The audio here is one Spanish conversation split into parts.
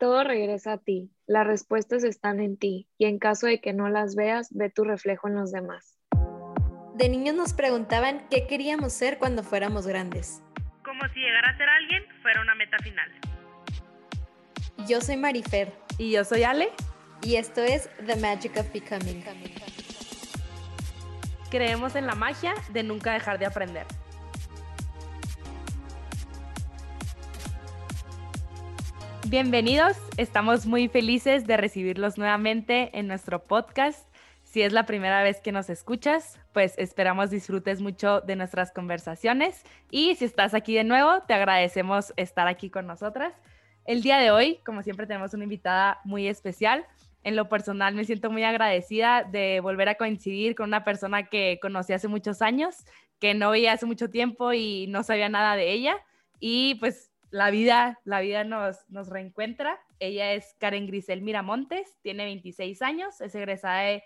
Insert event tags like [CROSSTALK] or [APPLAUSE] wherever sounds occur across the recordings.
Todo regresa a ti. Las respuestas están en ti y en caso de que no las veas, ve tu reflejo en los demás. De niños nos preguntaban qué queríamos ser cuando fuéramos grandes. Como si llegar a ser alguien fuera una meta final. Yo soy Marifer. Y yo soy Ale. Y esto es The Magic of Becoming. Creemos en la magia de nunca dejar de aprender. Bienvenidos, estamos muy felices de recibirlos nuevamente en nuestro podcast. Si es la primera vez que nos escuchas, pues esperamos disfrutes mucho de nuestras conversaciones y si estás aquí de nuevo, te agradecemos estar aquí con nosotras. El día de hoy, como siempre, tenemos una invitada muy especial. En lo personal me siento muy agradecida de volver a coincidir con una persona que conocí hace muchos años, que no veía hace mucho tiempo y no sabía nada de ella. Y pues la vida, la vida nos, nos reencuentra. Ella es Karen Grisel Miramontes, tiene 26 años, es egresada de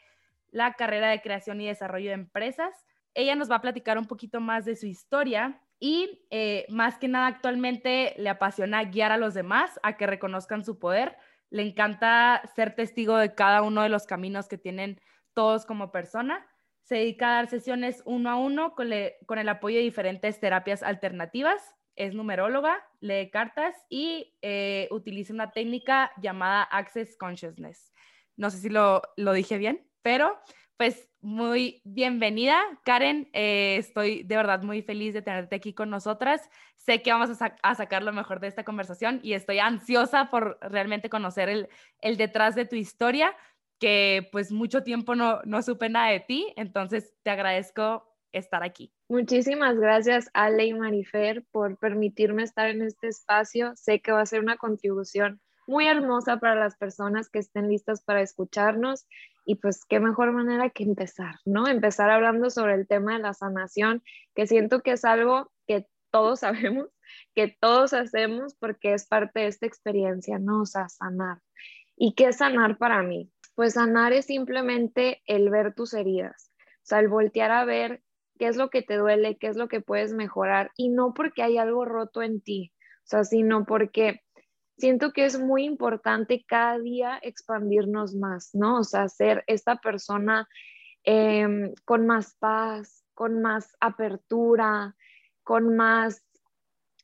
la carrera de creación y desarrollo de empresas. Ella nos va a platicar un poquito más de su historia y eh, más que nada actualmente le apasiona guiar a los demás a que reconozcan su poder. Le encanta ser testigo de cada uno de los caminos que tienen todos como persona. Se dedica a dar sesiones uno a uno con, con el apoyo de diferentes terapias alternativas es numeróloga, lee cartas y eh, utiliza una técnica llamada Access Consciousness. No sé si lo, dije bien, pero pues muy bienvenida, Karen. Eh, estoy de verdad muy feliz de tenerte aquí con nosotras. Sé que vamos a, sacar lo mejor de esta conversación y estoy ansiosa por realmente conocer el, el detrás de tu historia, que pues mucho tiempo no, no supe nada de ti. Entonces te agradezco estar aquí. Muchísimas gracias, Ale y Marifer, por permitirme estar en este espacio. Sé que va a ser una contribución muy hermosa para las personas que estén listas para escucharnos. Y pues qué mejor manera que empezar, ¿no? Empezar hablando sobre el tema de la sanación, que siento que es algo que todos [LAUGHS] sabemos, que todos hacemos porque es parte de esta experiencia, ¿no? O sea, sanar. ¿Y qué es sanar para mí? Pues sanar es simplemente el ver tus heridas, o sea, el voltear a ver qué es lo que te duele, qué es lo que puedes mejorar y no porque hay algo roto en ti, o sea, sino porque siento que es muy importante cada día expandirnos más, ¿no? O sea, ser esta persona em, con más paz, con más apertura, con más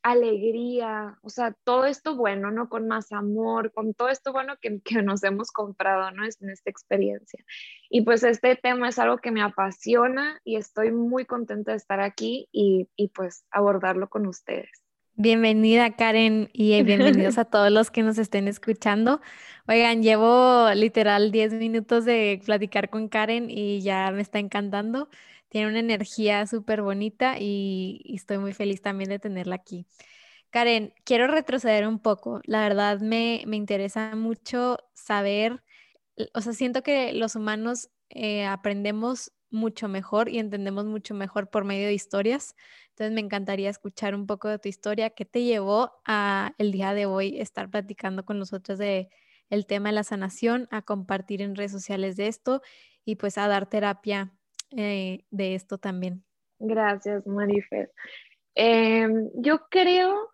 alegría, o sea, todo esto bueno, ¿no? Con más amor, con todo esto bueno que, [LAUGHS] que nos hemos comprado, ¿no? En esta experiencia. Y pues este tema es algo que me apasiona y estoy muy contenta de estar aquí y, y pues abordarlo con ustedes. Bienvenida Karen y bienvenidos a todos los que nos estén escuchando. Oigan, llevo literal 10 minutos de platicar con Karen y ya me está encantando tiene una energía súper bonita y, estoy muy feliz también de tenerla aquí. Karen, quiero retroceder un poco. La verdad me, interesa mucho saber, o sea, siento que los humanos eh, aprendemos mucho mejor y entendemos mucho mejor por medio de historias. Entonces me encantaría escuchar un poco de tu historia. ¿Qué te llevó a el día de hoy estar platicando con nosotros de el tema de la sanación, a compartir en redes sociales de esto y pues a dar terapia eh, de esto también. Gracias, Marifer. Em, yo creo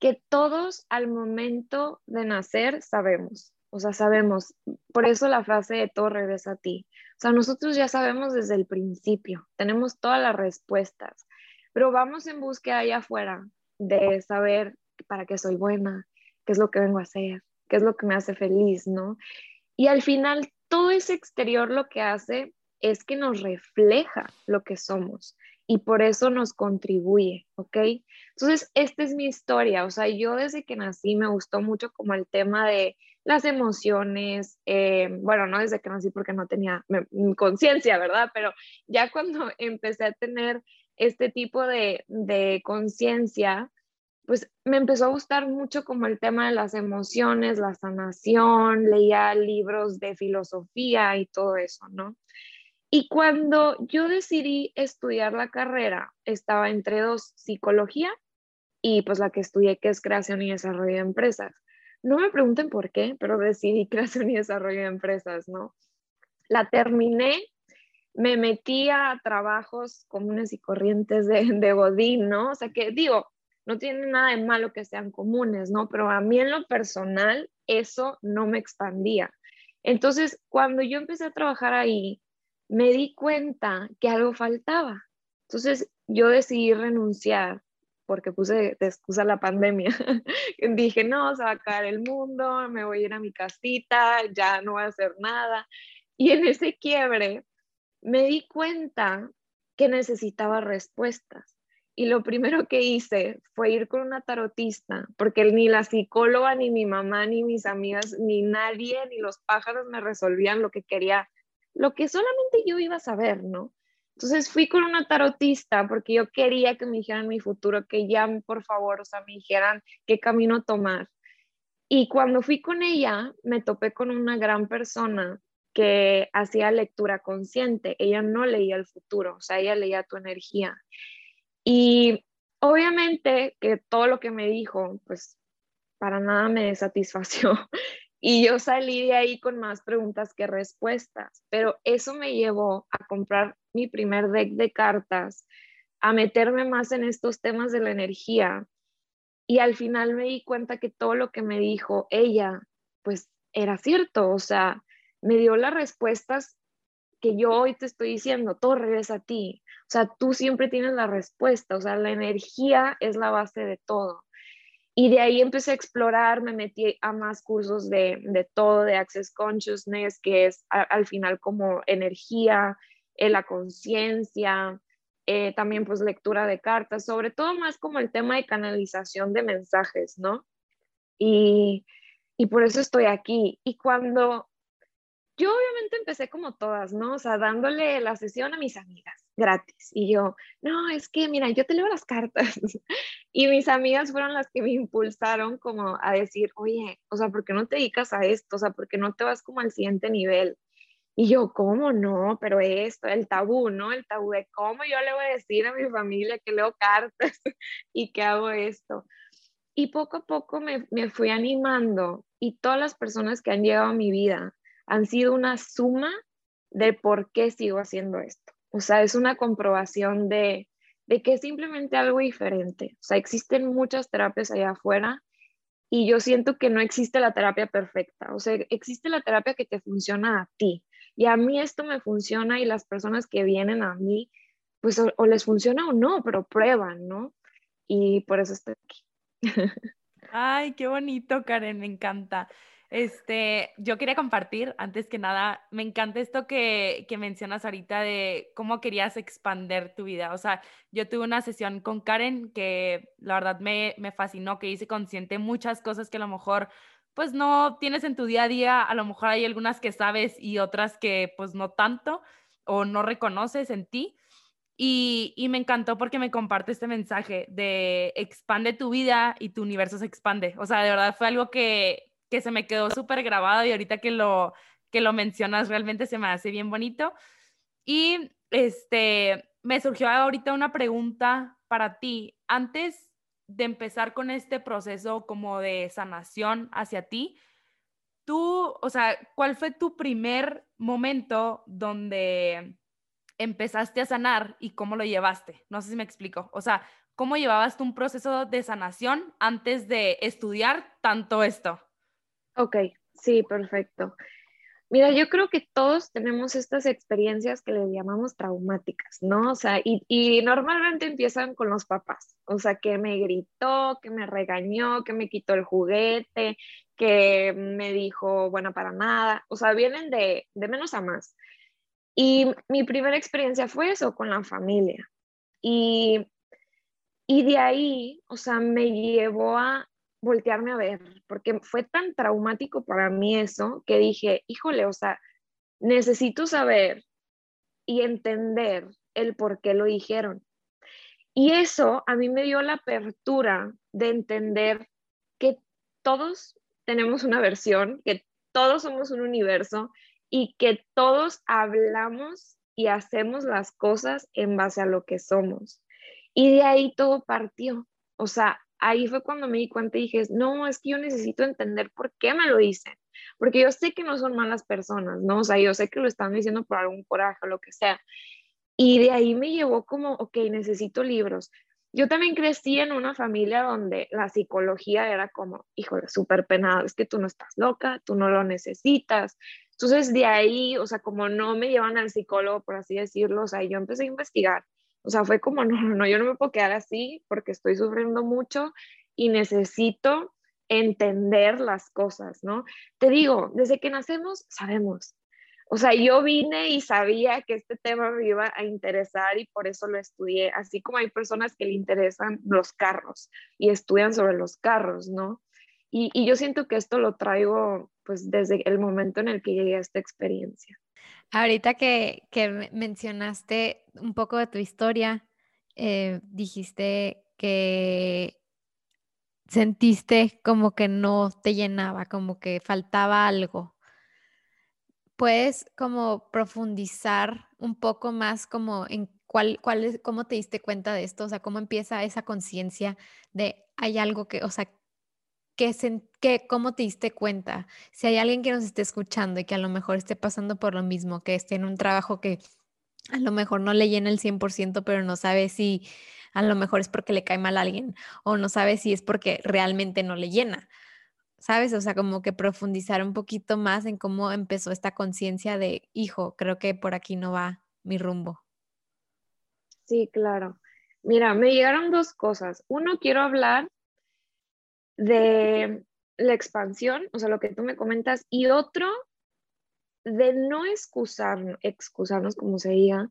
que todos al momento de nacer sabemos, o sea, sabemos, por eso la frase de todo regresa a ti. O sea, nosotros ya sabemos desde el principio, tenemos todas las respuestas, pero vamos en búsqueda allá afuera de saber para qué soy buena, qué es lo que vengo a hacer, qué es lo que me hace feliz, ¿no? Y al final, todo ese exterior lo que hace es que nos refleja lo que somos y por eso nos contribuye, ¿ok? Entonces, esta es mi historia, o sea, yo desde que nací me gustó mucho como el tema de las emociones, eh, bueno, no desde que nací porque no tenía conciencia, ¿verdad? Pero ya cuando [LAUGHS] empecé a tener este tipo de, de conciencia, pues me empezó a gustar mucho como el tema de las emociones, la sanación, leía libros de filosofía y todo eso, ¿no? Y cuando yo decidí estudiar la carrera, estaba entre dos, psicología y pues la que estudié, que es creación y desarrollo de empresas. No me pregunten por qué, pero decidí [LAUGHS] creación y desarrollo de empresas, ¿no? La terminé, me metí a trabajos comunes y corrientes de, de Godín, ¿no? O sea que digo, no tiene nada de malo que sean comunes, ¿no? Pero a mí en lo personal eso no me expandía. Entonces, cuando yo empecé a trabajar ahí, me di cuenta que algo faltaba. Entonces, yo decidí renunciar porque puse de excusa la pandemia. [LAUGHS] Dije, no, se va a acabar el mundo, me voy a ir a mi casita, ya no voy a hacer nada. Y en ese quiebre me di cuenta que necesitaba respuestas. Y lo primero que hice fue ir con una tarotista, porque ni la psicóloga, ni mi mamá, ni mis amigas, ni nadie, ni los pájaros me resolvían lo que quería, lo que solamente yo iba a saber, ¿no? Entonces fui con una tarotista porque yo quería que me dijeran mi futuro, que ya por favor, o sea, me dijeran qué camino tomar. Y cuando fui con ella, me topé con una gran persona que hacía lectura consciente. Ella no leía el futuro, o sea, ella leía tu energía. Y obviamente que todo lo que me dijo, pues para nada me satisfació. [LAUGHS] Y yo salí de ahí con más preguntas que respuestas, pero eso me llevó a comprar mi primer deck de cartas, a meterme más en estos temas de la energía. Y al final me di cuenta que todo lo que me dijo ella, pues era cierto, o sea, me dio las respuestas que yo hoy te estoy diciendo, todo regresa a ti. O sea, tú siempre tienes la respuesta, o sea, la energía es la base de todo. Y de ahí empecé a explorar, me metí a más cursos de, de todo, de Access Consciousness, que es al final como energía, eh, la conciencia, eh, también pues lectura de cartas, sobre todo más como el tema de canalización de mensajes, ¿no? Y, y por eso estoy aquí. Y cuando yo obviamente empecé como todas, ¿no? O sea, dándole la sesión a mis amigas gratis. Y yo, no, es que, mira, yo te leo las cartas. [LAUGHS] y mis amigas fueron las que me impulsaron como a decir, oye, o sea, ¿por qué no te dedicas a esto? O sea, ¿por qué no te vas como al siguiente nivel? Y yo, ¿cómo no? Pero esto, el tabú, ¿no? El tabú de cómo yo le voy a decir a mi familia que leo cartas [LAUGHS] y que hago esto. Y poco a poco me, me fui animando y todas las personas que han llegado a mi vida han sido una suma de por qué sigo haciendo esto. O sea, es una comprobación de, que es simplemente algo diferente. O sea, existen muchas terapias allá afuera y yo siento que no existe la terapia perfecta. O sea, existe la terapia que te funciona a ti. Y a mí esto me funciona y las personas que vienen a mí, pues o, les funciona o no, pero prueban, ¿no? Y por eso estoy aquí. [LAUGHS] Ay, qué bonito, Karen, me encanta. Este, yo quería compartir, antes que nada, me encanta esto que, que mencionas ahorita de cómo querías expander tu vida. O sea, yo tuve una sesión con Karen que la verdad me, me fascinó, que hice consciente muchas cosas que a lo mejor pues no tienes en tu día a día, a lo mejor hay algunas que sabes y otras que pues no tanto o no reconoces en ti. Y, y, me encantó porque me comparte este mensaje de expande tu vida y tu universo se expande. O sea, de verdad fue algo que, que se me quedó súper grabado y ahorita que lo, que lo mencionas realmente se me hace bien bonito. Y este, me surgió ahorita una pregunta para ti. Antes de empezar con este proceso como de sanación hacia ti, tú, o sea, ¿cuál fue tu primer momento donde empezaste a sanar y cómo lo llevaste? No sé si me explico. O sea, ¿cómo llevabas tú un proceso de sanación antes de estudiar tanto esto? Ok, sí, perfecto. Mira, yo creo que todos tenemos estas experiencias que le llamamos traumáticas, ¿no? O sea, y, y, normalmente empiezan con los papás, o sea, que me gritó, que me regañó, que me quitó el juguete, que me dijo, bueno, para nada, o sea, vienen de, de menos a más. Y mi primera experiencia fue eso, con la familia. Y, y de ahí, o sea, me llevó a voltearme a ver, porque fue tan traumático para mí eso que dije, híjole, o sea, necesito saber y entender el por qué lo dijeron. Y eso a mí me dio la apertura de entender que todos tenemos una versión, que todos somos un universo y que todos hablamos y hacemos las cosas en base a lo que somos. Y de ahí todo partió. O sea, ahí fue cuando me di cuenta y dije, no, es que yo necesito entender por qué me lo dicen, porque yo sé que no son malas personas, ¿no? O sea, yo sé que lo están diciendo por algún coraje o lo que sea. Y de ahí me llevó como, ok, necesito libros. yo también crecí en una familia donde la psicología era como, híjole, súper penada, es que tú no estás loca, tú no lo necesitas. Entonces de ahí, o sea, como no me llevan al psicólogo, por así decirlo, o sea, yo empecé a investigar. O sea, fue como, [LAUGHS] no, no, yo no me puedo quedar así porque estoy sufriendo mucho y necesito entender las cosas, ¿no? Te digo, desde que nacemos sabemos. O sea, yo vine y sabía que este tema me iba a interesar y por eso lo estudié, así como hay personas que le interesan los carros y estudian sobre los carros, ¿no? Y, y yo siento que esto lo traigo pues desde el momento en el que llegué a esta experiencia. Ahorita que, mencionaste un poco de tu historia, eh, dijiste que sentiste como que no te llenaba, como que faltaba algo. ¿Puedes como profundizar un poco más como en cuál, cuál es, cómo te diste cuenta de esto? O sea, cómo empieza esa conciencia de hay algo que, o sea, que, cómo te diste cuenta. Si hay alguien que nos esté escuchando y que a lo mejor esté pasando por lo mismo, que esté en un trabajo que a lo mejor no le llena el 100%, pero no sabe si a lo mejor es porque le cae mal a alguien o no sabe si es porque realmente no le llena. ¿Sabes? O sea, como que profundizar un poquito más en cómo empezó esta conciencia de, hijo, creo que por aquí no va mi rumbo. Sí, claro. Mira, me llegaron dos cosas. Uno, quiero hablar de la expansión, o sea, lo que tú me comentas, y otro, de no excusarnos, excusarnos como se diga,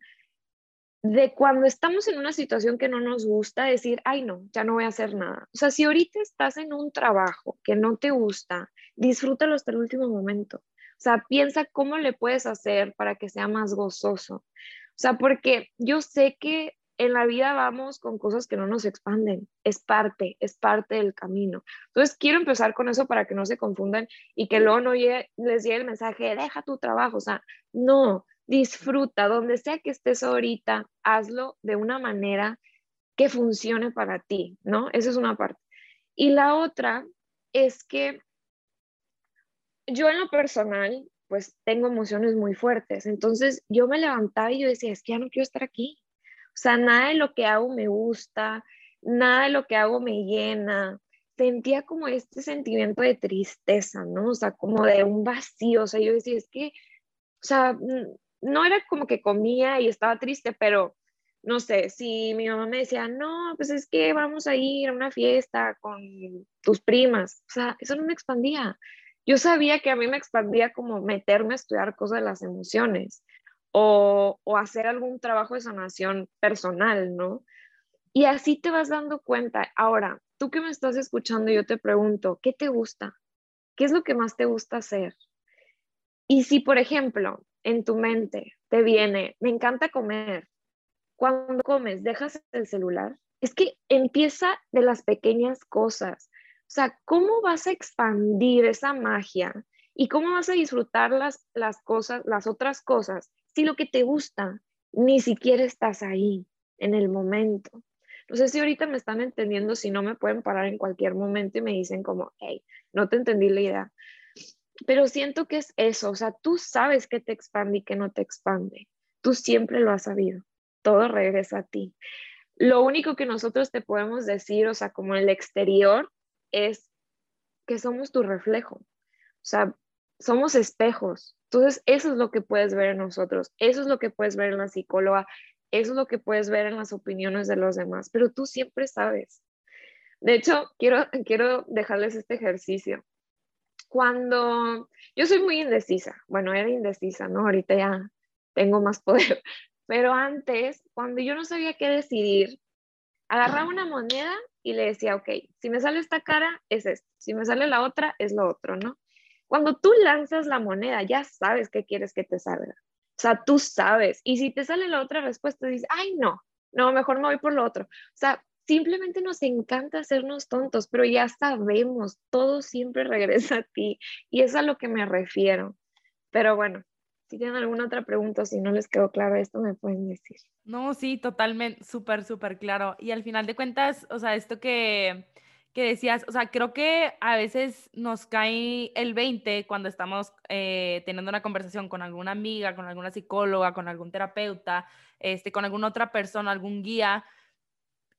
de cuando estamos en una situación que no nos gusta, decir, ay no, ya no voy a hacer nada. O sea, si ahorita estás en un trabajo que no te gusta, disfrútalo hasta el último momento. O sea, piensa cómo le puedes hacer para que sea más gozoso. O sea, porque yo sé que en la vida vamos con cosas que no nos expanden. Es parte, es parte del camino. Entonces, quiero empezar con eso para que no se confundan y que luego no les llegue el mensaje, deja tu trabajo. O sea, no, disfruta, donde sea que estés ahorita, hazlo de una manera que funcione para ti, ¿no? Esa es una parte. Y la otra es que yo en lo personal, pues tengo emociones muy fuertes. Entonces yo me levantaba y yo decía, es que ya no quiero estar aquí. O sea, nada de lo que hago me gusta, nada de lo que hago me llena. Sentía como este sentimiento de tristeza, ¿no? O sea, como de un vacío. O sea, yo decía, es que, o sea, no era como que comía y estaba triste, pero no sé, si mi mamá me decía, no, pues es que vamos a ir a una fiesta con tus primas, o sea, eso no me expandía. Yo sabía que a mí me expandía como meterme a estudiar cosas de las emociones o, hacer algún trabajo de sanación personal, ¿no? Y así te vas dando cuenta. Ahora, tú que me estás escuchando, yo te pregunto, ¿qué te gusta? ¿Qué es lo que más te gusta hacer? Y si, por ejemplo, en tu mente te viene, me encanta comer, cuando comes, dejas el celular, es que empieza de las pequeñas cosas. O sea, ¿cómo vas a expandir esa magia? ¿Y cómo vas a disfrutar las, las cosas, las otras cosas, si lo que te gusta ni siquiera estás ahí en el momento? No sé si ahorita me están entendiendo, si no me pueden parar en cualquier momento y me dicen como, hey, no te entendí la idea pero siento que es eso, o sea, tú sabes que te expande y que no te expande. Tú siempre lo has sabido. Todo regresa a ti. Lo único que nosotros te podemos decir, o sea, como en el exterior, es que somos tu reflejo. O sea, somos espejos. Entonces, eso es lo que puedes ver en nosotros. Eso es lo que puedes ver en la psicóloga. Eso es lo que puedes ver en las opiniones de los demás. Pero tú siempre sabes. De hecho, quiero, [LAUGHS] quiero dejarles este ejercicio cuando yo soy muy indecisa, bueno, era indecisa, ¿no? Ahorita ya tengo más poder, [LAUGHS] pero antes, cuando yo no sabía qué decidir, agarraba una moneda y le decía, ok, si me sale esta cara, es esto, si me sale la otra, es lo otro, ¿no? Cuando tú lanzas la moneda, ya sabes qué quieres que te salga. O sea, tú sabes. Y si te sale la otra respuesta, dices, ay, no, no, mejor me voy por lo otro. O sea, simplemente nos encanta hacernos tontos, pero ya sabemos, todo siempre [LAUGHS] regresa a ti y es a lo que me refiero. Pero bueno, si tienen alguna otra pregunta, si no les quedó claro esto, me pueden decir. No, sí, totalmente, súper, súper claro. Y al final de cuentas, o sea, esto que, que decías, o sea, creo que a veces nos cae el 20 cuando estamos eh, teniendo una conversación con alguna amiga, con alguna psicóloga, con algún terapeuta, este, con alguna otra persona, algún guía,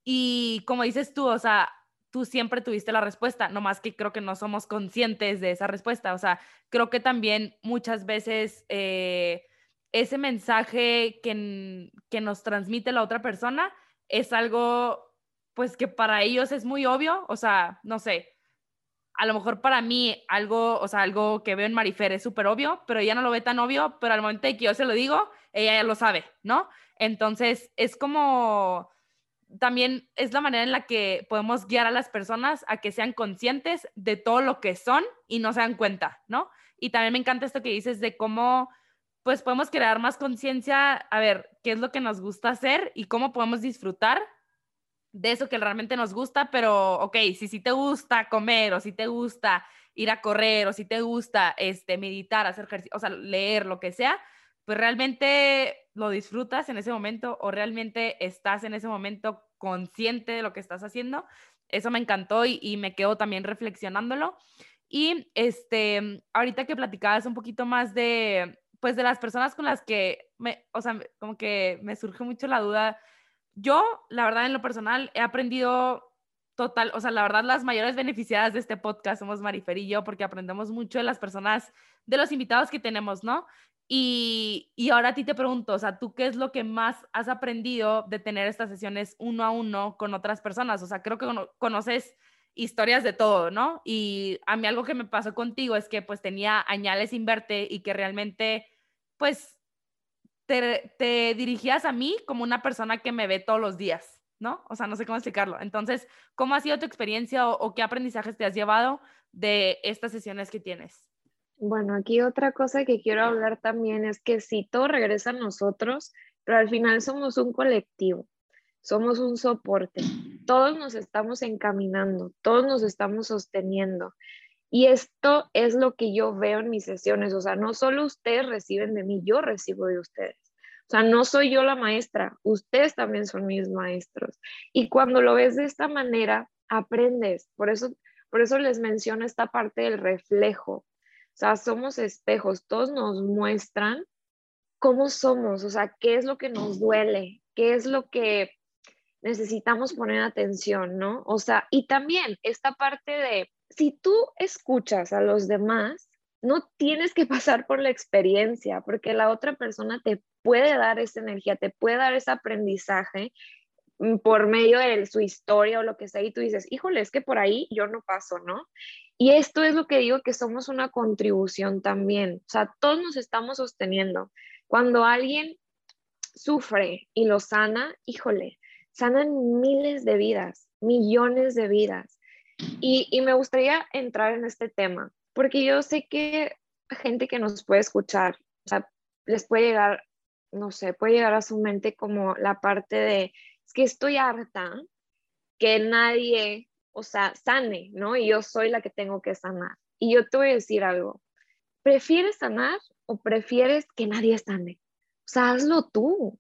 y como dices tú, o sea, tú siempre tuviste la respuesta, nomás que creo que no somos conscientes de esa respuesta. O sea, creo que también muchas veces eh, ese mensaje que, que nos transmite la otra persona es algo, pues que para ellos es muy obvio. O sea, no sé, a lo mejor para mí algo, o sea, algo que veo en Marifer es súper obvio, pero ella no lo ve tan obvio, pero al momento de que yo se lo digo, ella ya lo sabe, ¿no? Entonces, es como también es la manera en la que podemos guiar a las personas a que sean conscientes de todo lo que son y no se dan cuenta, ¿no? Y también me encanta esto que dices de cómo pues podemos crear más conciencia, a ver, qué es lo que nos gusta hacer y cómo podemos disfrutar de eso que realmente nos gusta, pero ok, si sí te gusta comer o si te gusta ir a correr o si te gusta este meditar, hacer ejercicio, o sea, leer, lo que sea, pues realmente lo disfrutas en ese momento o realmente estás en ese momento consciente de lo que estás haciendo. Eso me encantó y, me quedo también reflexionándolo. Y este, ahorita que platicabas un poquito más de, pues de las personas con las que, me, o sea, como que me surge mucho la duda. Yo, la verdad, en lo personal, he aprendido total, o sea, la verdad, las mayores beneficiadas de este podcast somos Marifer y yo, porque aprendemos mucho de las personas, de los invitados que tenemos, ¿no? Y, ahora a ti te pregunto, o sea, ¿tú qué es lo que más has aprendido de tener estas sesiones uno a uno con otras personas? O sea, creo que conoces historias de todo, ¿no? Y a mí algo que me pasó contigo es que pues tenía añales sin verte y que realmente pues te, dirigías a mí como una persona que me ve todos los días, ¿no? O sea, no sé cómo explicarlo. Entonces, ¿cómo ha sido tu experiencia o qué aprendizajes te has llevado de estas sesiones que tienes? Bueno, aquí otra cosa que quiero hablar también es que si todo regresa a nosotros, pero al final somos un colectivo, somos un soporte, todos nos estamos encaminando, todos nos estamos sosteniendo. Y esto es lo que yo veo en mis sesiones, o sea, no solo ustedes reciben de mí, yo recibo de ustedes. O sea, no soy yo la maestra, ustedes también son mis maestros. Y cuando lo ves de esta manera, aprendes. Por eso, por eso les menciono esta parte del reflejo. O sea, somos espejos, todos nos muestran cómo somos, o sea, qué es lo que nos duele, qué es lo que necesitamos poner atención, ¿no? O sea, y también esta parte de, si tú escuchas a los demás, no tienes que [LAUGHS] pasar por la experiencia, porque la otra persona te puede dar esa energía, te puede dar ese aprendizaje mm, por medio de su historia o lo que sea, y tú dices, híjole, es que por ahí yo no paso, ¿no? Y esto es lo que digo que somos una contribución también. O sea, todos nos estamos sosteniendo. Cuando alguien sufre y lo sana, híjole, sanan miles de vidas, millones de vidas. Y, y me gustaría entrar en este tema, porque yo sé que gente que nos puede escuchar, o sea, les puede llegar, no sé, puede llegar a su mente como la parte de, es que estoy harta, que nadie o sea, sane, ¿no? Y yo soy la que tengo que sanar. Y yo te voy a decir algo, ¿prefieres sanar o prefieres que nadie sane? O sea, hazlo tú. O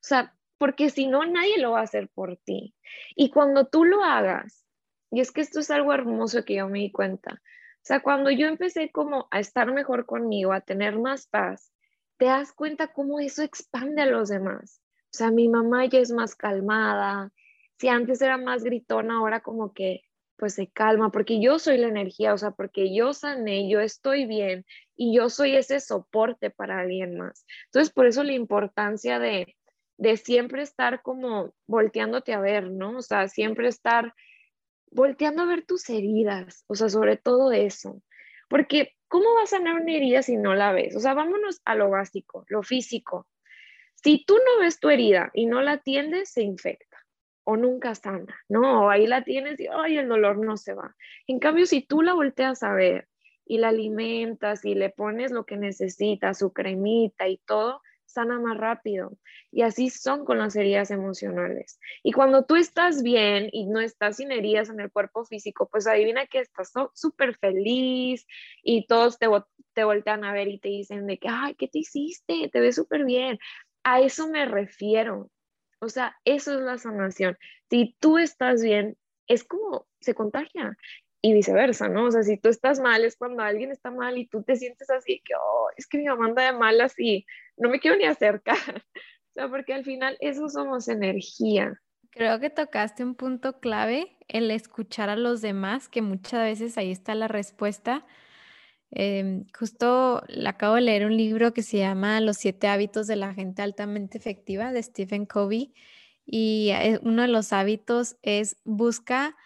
sea, porque si no, nadie lo va a hacer por ti. Y cuando tú lo hagas, y es que esto es algo hermoso que yo me di cuenta, o sea, cuando yo empecé como a estar mejor conmigo, a tener más paz, te das cuenta cómo eso expande a los demás. O sea, mi mamá ya es más calmada, si antes era más gritona, ahora como que pues se calma, porque yo soy la energía, o sea, porque yo sané, yo estoy bien y yo soy ese soporte para alguien más. Entonces, por eso la importancia de, de siempre estar como volteándote a ver, ¿no? O sea, siempre estar volteando a ver tus heridas, o sea, sobre todo eso. Porque, ¿cómo vas a sanar una herida si no la ves? O sea, vámonos a lo básico, lo físico. Si tú no ves tu herida y no la atiendes, se infecta o nunca sana, ¿no? ahí la tienes y, ay, el dolor no se va. En cambio, si tú la volteas a ver y la alimentas y le pones lo que necesita, su cremita y todo, sana más rápido. Y así son con las heridas emocionales. Y cuando tú estás bien y no estás sin heridas en el cuerpo físico, pues adivina que estás súper feliz y todos te, te voltean a ver y te dicen de que, ay, ¿qué te hiciste? Te ves súper bien. A eso me refiero. O sea, eso es la sanación. Si tú estás bien, es como se contagia y viceversa, ¿no? O sea, si tú estás mal es cuando alguien está mal y tú te sientes así, que, oh, es que mi mamá anda de mal así, no me quiero ni acercar. [LAUGHS] O sea, porque al final eso somos energía. Creo que tocaste un punto clave, el escuchar a los demás, que muchas veces ahí está la respuesta. Em, justo le acabo de leer un libro que se llama Los siete hábitos de la gente altamente efectiva de Stephen Covey y eh, uno de los hábitos es busca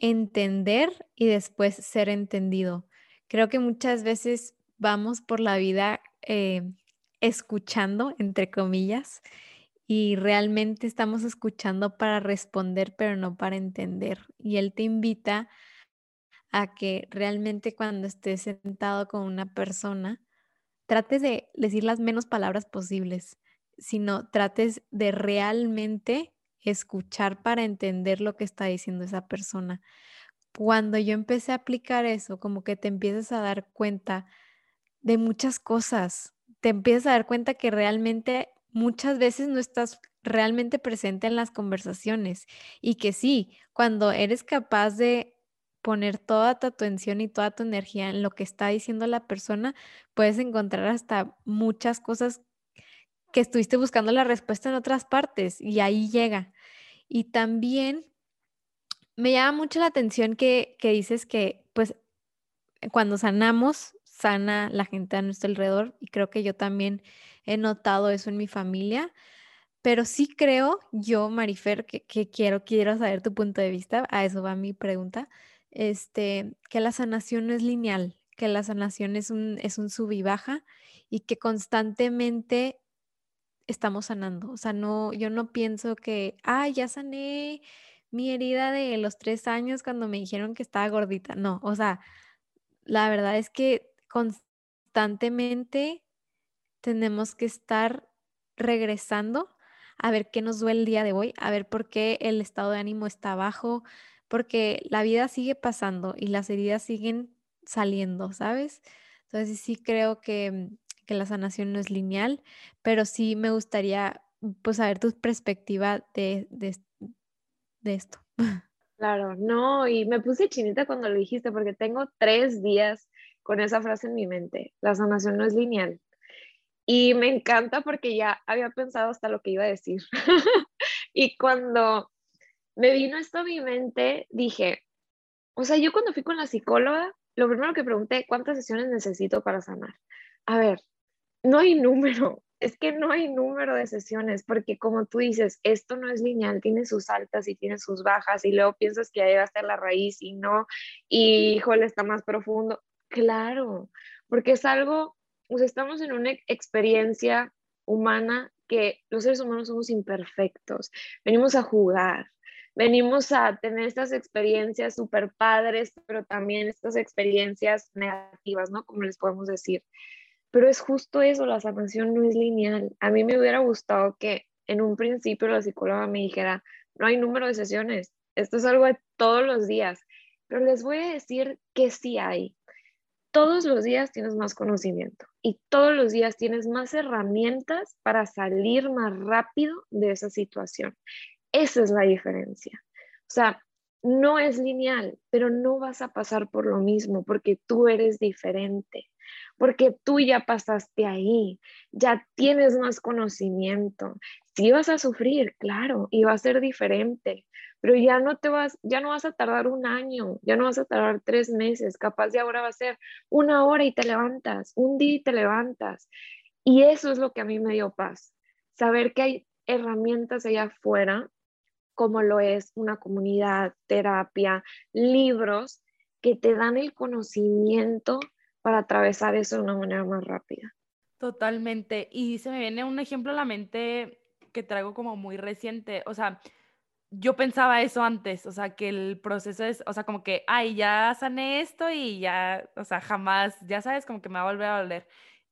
entender y después ser entendido. Creo que muchas veces vamos por la vida eh, escuchando, entre comillas, y realmente estamos escuchando para responder, pero no para entender. Y él te invita a que realmente cuando estés sentado con una persona, trates de decir las menos palabras posibles, sino trates de realmente escuchar para entender lo que está diciendo esa persona. Cuando yo empecé a aplicar eso, como que te empiezas a dar cuenta de muchas cosas, te empiezas a dar cuenta que realmente muchas veces no estás realmente presente en las conversaciones y que sí, cuando eres capaz de poner toda tu atención y toda tu energía en lo que está diciendo la persona, puedes encontrar hasta muchas cosas que estuviste buscando la respuesta en otras partes y ahí llega. Y también me llama mucho la atención que, que dices que pues cuando sanamos, sana la gente a nuestro alrededor y creo que yo también he notado eso en mi familia, pero sí creo yo, Marifer, que, quiero, quiero saber tu punto de vista, a eso va mi pregunta, este, que la sanación no es lineal, que la sanación es un, es un sub y baja y que constantemente estamos sanando. O sea, no, yo no pienso que, ah, ya sané mi herida de los tres años cuando me dijeron que estaba gordita. No, o sea, la verdad es que constantemente tenemos que estar regresando a ver qué nos duele el día de hoy, a ver por qué el estado de ánimo está bajo, porque la vida sigue pasando y las heridas siguen saliendo, ¿sabes? Entonces sí creo que, que la sanación no es lineal, pero sí me gustaría pues saber tu perspectiva de, de, de esto. [LAUGHS] Claro, no, y me puse chinita cuando lo dijiste porque tengo tres días con esa frase en mi mente. La sanación no es lineal. Y me encanta porque ya había pensado hasta lo que iba a decir. [LAUGHS] y cuando me vino esto a mi mente, dije, o sea, yo cuando fui con la psicóloga, lo primero que pregunté, ¿cuántas sesiones necesito para sanar? A ver, no hay número, [LAUGHS] es que no hay número de sesiones, porque como tú dices, esto no es lineal, tiene sus altas y tiene sus bajas, y luego piensas que ya llega hasta la raíz y no, y híjole, está más profundo. Claro, porque es algo o estamos en una experiencia humana que los seres humanos somos imperfectos, venimos a jugar, venimos a tener estas experiencias súper padres, pero también estas experiencias negativas, ¿no? Como les podemos decir. Pero es justo eso, la sanación no es lineal. A mí me hubiera gustado que en un principio la psicóloga me dijera, no hay número de sesiones, esto es algo de todos los días, pero les voy a decir que sí hay todos los días tienes más conocimiento y todos los días tienes más herramientas para salir más rápido de esa situación. Esa es la diferencia. O sea, no es lineal, pero no vas a pasar por lo mismo porque tú eres diferente, porque tú ya pasaste ahí, ya tienes más conocimiento. Sí vas a sufrir, claro, y va a ser diferente, pero ya no te vas, ya no vas a tardar un año, ya no vas a tardar tres meses, capaz de ahora va a ser una hora y te levantas, un día y te levantas. Y eso es lo que a mí me dio paz, saber que hay herramientas allá afuera, como lo es una comunidad, terapia, libros, que te dan el conocimiento para atravesar eso de una manera más rápida. Totalmente. Y se me viene un ejemplo a la mente que traigo como muy reciente. O sea, yo pensaba eso antes, o sea, que el proceso es, o sea, como que, ay, ya sané esto y ya, o sea, jamás, ya sabes, como que me va a volver a doler.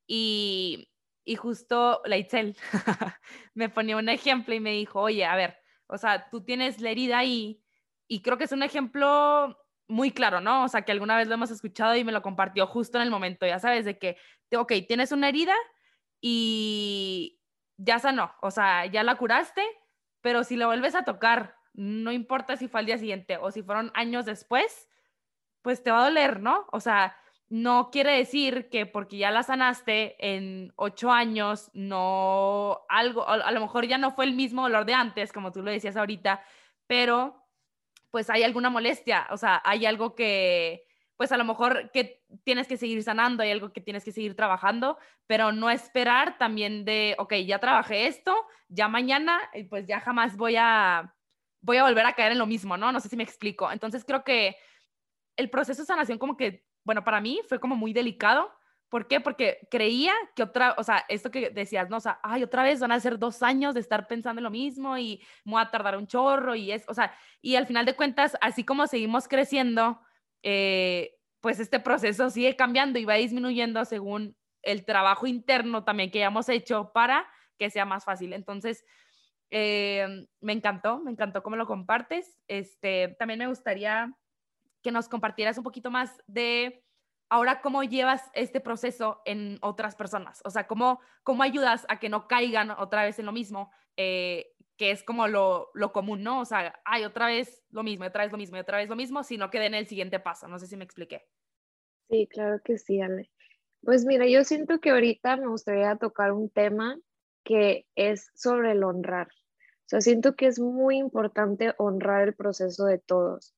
Y, y justo Leitzel [LAUGHS] me ponía un ejemplo y me dijo, oye, a ver, o sea, tú tienes la herida ahí y creo que es un ejemplo muy claro, ¿no? O sea, que alguna vez lo hemos escuchado y me lo compartió justo en el momento, ya sabes, de que, ok, tienes una herida y ya sanó, o sea, ya la curaste pero si lo vuelves a tocar, no importa si fue al día siguiente o si fueron años después, pues te va a doler, ¿no? O sea, no quiere decir que porque ya la sanaste en ocho años, no algo, a lo mejor ya no fue el mismo dolor de antes, como tú lo decías ahorita, pero pues hay alguna molestia, o sea, hay algo que, pues a lo mejor que tienes que seguir sanando, hay algo que tienes que seguir trabajando, pero no esperar también de, ok, ya trabajé esto, ya mañana, pues ya jamás voy a, voy a volver a caer en lo mismo, ¿no? No sé si me explico. Entonces creo que el proceso de sanación como que bueno, para mí fue como muy delicado. ¿Por qué? Porque creía que otra, o sea, esto que decías, no, o sea, ay, otra vez van a ser dos años de estar pensando en lo mismo y me voy a tardar un chorro y es, o sea, y al final de cuentas, así como seguimos creciendo, eh, pues este proceso sigue cambiando y va disminuyendo según el trabajo interno también que hayamos hecho para que sea más fácil. Entonces, eh, me encantó, me encantó cómo lo compartes. Este, también me gustaría que nos compartieras un poquito más de ahora cómo llevas este proceso en otras personas, o sea, cómo, cómo ayudas a que no caigan otra vez en lo mismo, eh, que es como lo, lo, común, ¿no? O sea, hay otra vez lo mismo, otra vez lo mismo, otra vez lo mismo, sino que den el siguiente paso. No sé si me expliqué. Sí, claro que sí, Ale. Pues mira, yo siento que ahorita me gustaría tocar un tema que es sobre el honrar. O sea, siento que es muy importante honrar el proceso de todos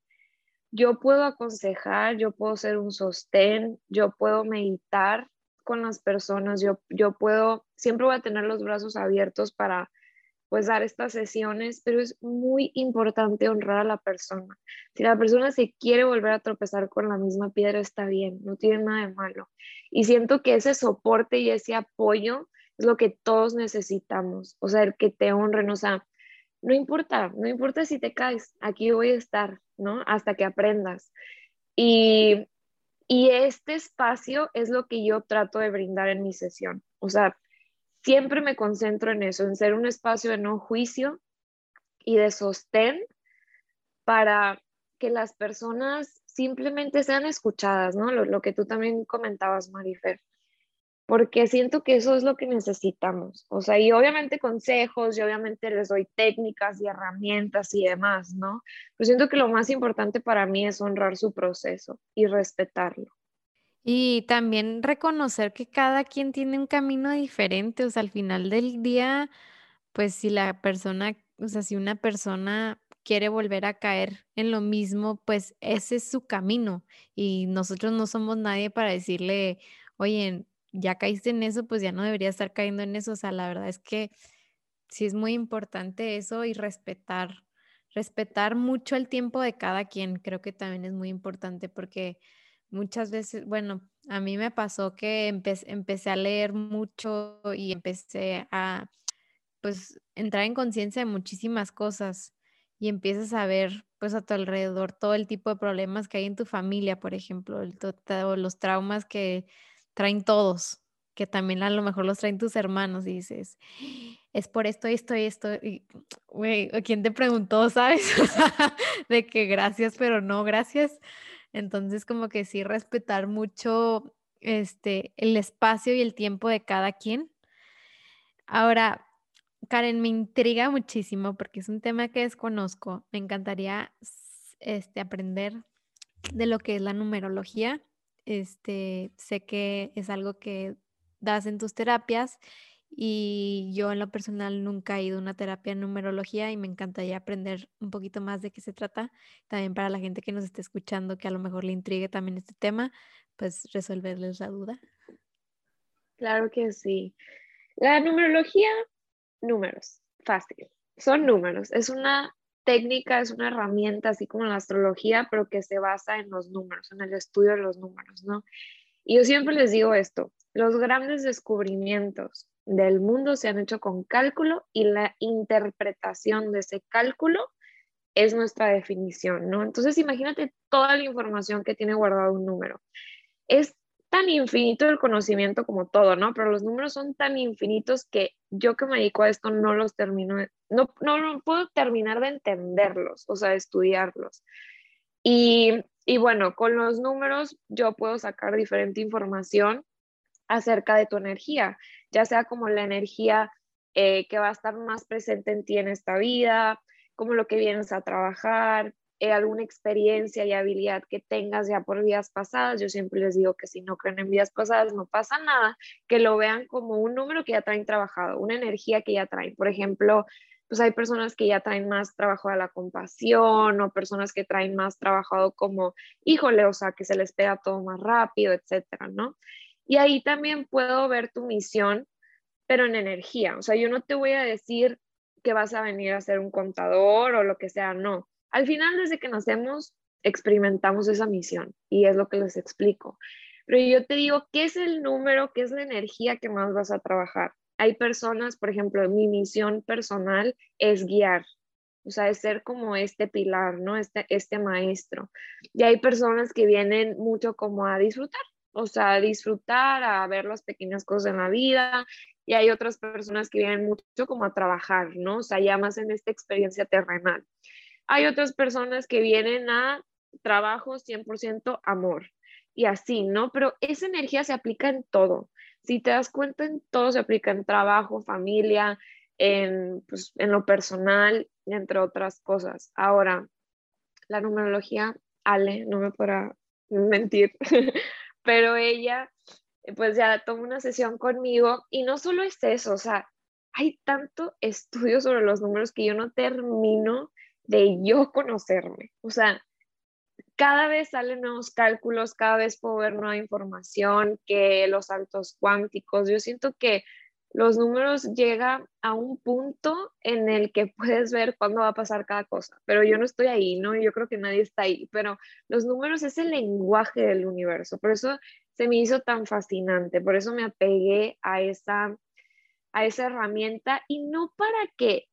yo puedo aconsejar, yo puedo ser un sostén, yo puedo meditar con las personas, yo, yo puedo, siempre voy a tener los brazos abiertos para pues dar estas sesiones, pero es muy importante honrar a la persona. Si la persona se quiere volver a tropezar con la misma piedra, está bien, no tiene nada de malo. Y siento que ese soporte y ese apoyo es lo que todos necesitamos, o sea, el que te honren, o sea, no importa, no importa si te caes, aquí voy a estar, ¿no? Hasta que aprendas. Y, y este espacio es lo que yo trato de brindar en mi sesión. O sea, siempre me concentro en eso, en ser un espacio de no juicio y de sostén para que las personas simplemente sean escuchadas, ¿no? Lo, lo que tú también comentabas, Marifer porque siento que eso es lo que necesitamos. O sea, y obviamente consejos, y obviamente les doy técnicas y herramientas y demás, ¿no? Pero siento que lo más importante para mí es honrar su proceso y respetarlo. Y también reconocer que cada quien tiene un camino diferente, o sea, al final del día, pues si la persona, o sea, si una persona quiere volver a caer en lo mismo, pues ese es su camino y nosotros no somos nadie para decirle, oye, ya caíste en eso, pues ya no debería estar cayendo en eso. O sea, la verdad es que sí es muy importante eso y respetar, respetar mucho el tiempo de cada quien. Creo que también es muy importante porque muchas veces, bueno, a mí me pasó que empecé a leer mucho y empecé a, pues, entrar en conciencia de muchísimas cosas y empiezas a ver, pues, a tu alrededor todo el tipo de problemas que hay en tu familia, por ejemplo, el, los traumas que traen todos, que también a lo mejor los traen tus hermanos y dices, es por esto, esto esto. Y, güey, ¿quién te preguntó, [LAUGHS] sabes? de que gracias, pero no gracias. Entonces, como que sí, respetar mucho este, el espacio y el tiempo de cada quien. Ahora, Karen, me intriga muchísimo porque es un tema que desconozco. Me encantaría este, aprender de lo que es la numerología este, sé que es algo que das en tus terapias y yo en lo personal nunca he ido a una terapia en numerología y me encantaría aprender un poquito más de qué se trata. También para la gente que nos esté escuchando que a lo mejor le intrigue también este tema, pues resolverles la duda. Claro que sí. La numerología, números, fácil. Son números. Es una técnica es una herramienta, así como la astrología, pero que se basa en los números, en el estudio de los números, ¿no? Y yo siempre les digo esto, los grandes descubrimientos del mundo se han hecho con cálculo y la interpretación de ese cálculo es nuestra definición, ¿no? Entonces imagínate toda la información que tiene guardado un número. Tan infinito el conocimiento como todo, ¿no? Pero los números son tan infinitos que yo que me dedico a esto no los termino, no, no, puedo terminar de entenderlos, o sea, de estudiarlos. Y, y bueno, con los números yo puedo sacar diferente información acerca de tu energía, ya sea como la energía eh, que va a estar más presente en ti en esta vida, como lo que vienes a trabajar, eh, alguna experiencia y habilidad que tengas ya por vidas pasadas. Yo siempre les digo que si no creen en vidas pasadas no pasa nada, que lo vean como un número que ya traen trabajado, una energía que ya traen. Por ejemplo, pues hay personas que ya traen más trabajo a la compasión o personas que traen más trabajado como, híjole, o sea, que se les pega todo más rápido, etcétera, ¿no? Y ahí también puedo ver tu misión, pero en energía. O sea, yo no te voy a decir que vas a venir a ser un contador o lo que sea, no. Al final, desde que nacemos, experimentamos esa misión y es lo que les explico. Pero yo te digo, ¿qué es el número? ¿Qué es la energía que más vas a trabajar? Hay personas, por ejemplo, mi misión personal es guiar, o sea, es ser como este pilar, ¿no? Este, este maestro. Y hay personas que vienen mucho como a disfrutar, o sea, a disfrutar, a ver las pequeñas cosas en la vida. Y hay otras personas que vienen mucho como a trabajar, ¿no? O sea, ya más en esta experiencia terrenal. Hay otras personas que vienen a trabajo 100% amor y así, ¿no? Pero esa energía se aplica en todo. Si te das cuenta, en todo se aplica en trabajo, familia, en, pues, en lo personal, entre otras cosas. Ahora, la numerología, Ale, no me podrá mentir, [LAUGHS] pero ella, pues ya tomó una sesión conmigo y no solo es eso, o sea, hay tanto estudio sobre los números que yo no termino de yo conocerme. O sea, cada vez salen nuevos cálculos, cada vez puedo ver nueva información, que los saltos cuánticos. Yo siento que los números llegan a un punto en el que [LAUGHS] puedes ver cuándo va a pasar cada cosa, pero yo no estoy ahí, ¿no? Yo creo que nadie está ahí, pero los números es el lenguaje del universo, por eso se me hizo tan fascinante, por eso me apegué a esa, a esa herramienta y no para que,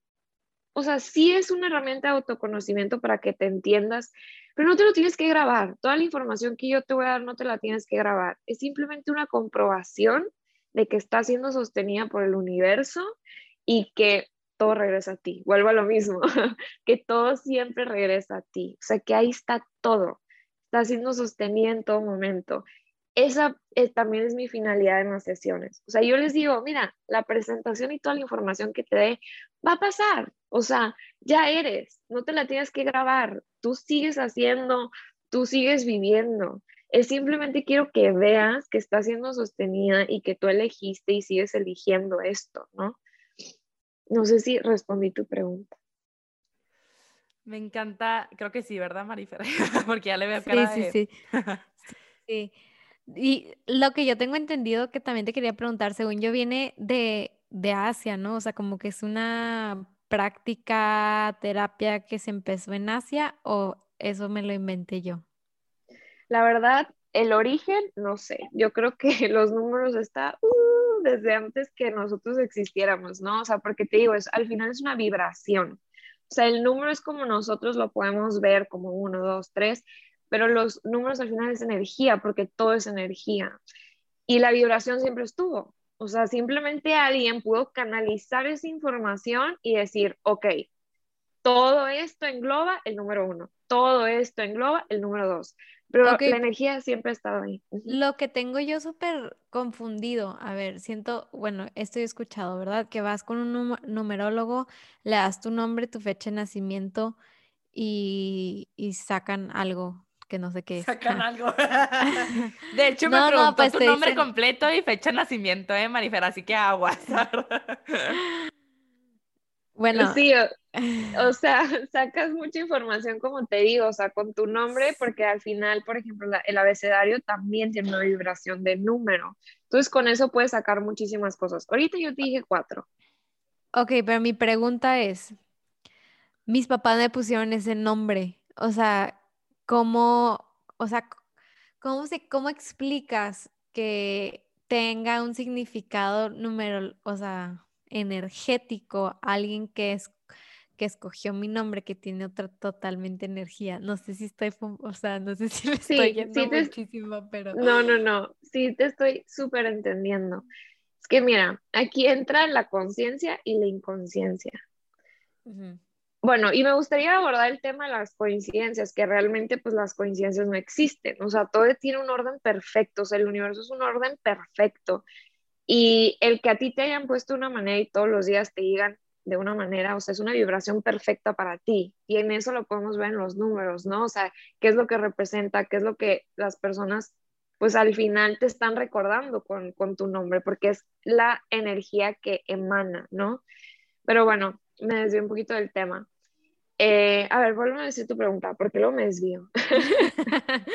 o sea, sí es una herramienta de autoconocimiento para que te entiendas, pero no te lo tienes que grabar. Toda la información que yo te voy a dar no te la tienes que grabar. Es simplemente una comprobación de que está siendo sostenida por el universo y que todo regresa a ti. Vuelvo a lo mismo, [LAUGHS] que todo siempre regresa a ti. O sea, que ahí está todo. Está siendo sostenida en todo momento. Esa también es mi finalidad en las sesiones. O sea, yo les digo, mira, la presentación y toda la información que te dé va a pasar. O sea, ya eres, no te la tienes que grabar, tú sigues haciendo, tú sigues viviendo. Es simplemente quiero que veas que está siendo sostenida y que tú elegiste y sigues eligiendo esto, ¿no? No sé si respondí tu pregunta. Me encanta, creo que sí, ¿verdad, Marifer? [LAUGHS] Porque ya le veo cara sí, sí, [LAUGHS] sí. sí. Y lo que yo tengo entendido que también te quería preguntar, según yo, viene de, de Asia, ¿no? O sea, como que es una práctica, terapia que se empezó en Asia o eso me lo inventé yo? La verdad, el origen, no sé. Yo creo que [LAUGHS] los números están uh, desde antes que nosotros existiéramos, ¿no? O sea, porque te digo, es, al final es una vibración. O sea, el número es como nosotros lo podemos ver, como uno, dos, tres, pero los números al final es energía, porque todo es energía. Y la vibración siempre estuvo. O sea, simplemente alguien pudo canalizar esa información y decir, ok, todo esto engloba el número uno, todo esto engloba el número dos. Pero la energía siempre ha estado ahí. Lo que tengo yo súper confundido, a ver, siento, bueno, estoy escuchado, ¿verdad? Que vas con un numerólogo, le das tu nombre, tu fecha de nacimiento y, y sacan algo que no sé qué es. Sacan algo. [LAUGHS] De hecho, me preguntó pues tu nombre completo y fecha de nacimiento, ¿eh, Marifer? Así que aguas. Bueno. Sí, o, [LAUGHS] sea, sacas mucha información, como te digo, o sea, con tu nombre, porque al final, por ejemplo, el abecedario también tiene una vibración de número. Entonces, con eso puedes sacar muchísimas cosas. Ahorita yo te dije cuatro. Ok, pero mi pregunta es, mis papás me pusieron ese nombre, o sea, ¿Cómo, o sea, cómo, se, cómo explicas que tenga un significado número, o sea, energético alguien que es que escogió mi nombre que tiene otra totalmente energía. No sé si estoy, o sea, no sé [LAUGHS] si me estoy yendo muchísimo, pero... No, no, no, sí te estoy súper entendiendo. Es que mira, aquí entra la conciencia y la inconsciencia. Bueno, y me gustaría abordar el tema de las coincidencias, que realmente pues las coincidencias no existen, o sea, todo tiene un orden perfecto, o sea, el universo es un orden perfecto. Y el que a ti te hayan puesto una manera y todos los días te digan, de una manera, o sea, es una vibración perfecta para ti. Y en eso lo podemos ver en los números, ¿no? O sea, qué es lo que representa, qué es lo que las personas, pues al final te están recordando con, con tu nombre, porque es la energía que emana, ¿no? Pero bueno, me desvío un poquito del tema. Eh, a ver, vuelve a decir tu pregunta, porque luego me desvío. [LAUGHS]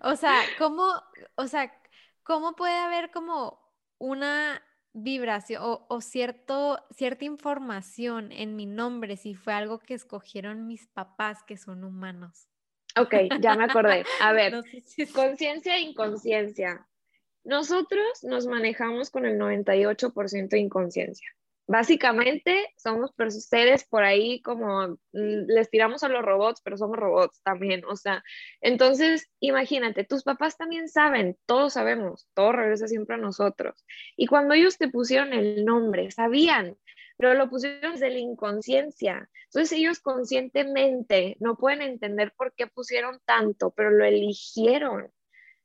o sea, ¿cómo, o sea, ¿cómo puede haber como una vibración o, cierto, cierta información en mi nombre si fue algo que escogieron mis papás que son humanos? Ok, ya me acordé. A [LAUGHS] ver, conciencia e inconsciencia. Nosotros nos manejamos con el 98% de inconsciencia. Básicamente somos seres por ahí como mm, les tiramos a los robots, pero somos robots también, o sea, entonces imagínate, tus papás también saben, todos sabemos, todo regresa siempre a nosotros. Y cuando ellos te pusieron el nombre, sabían, pero lo pusieron desde la inconsciencia. Entonces ellos conscientemente no pueden entender por qué pusieron tanto, pero lo eligieron.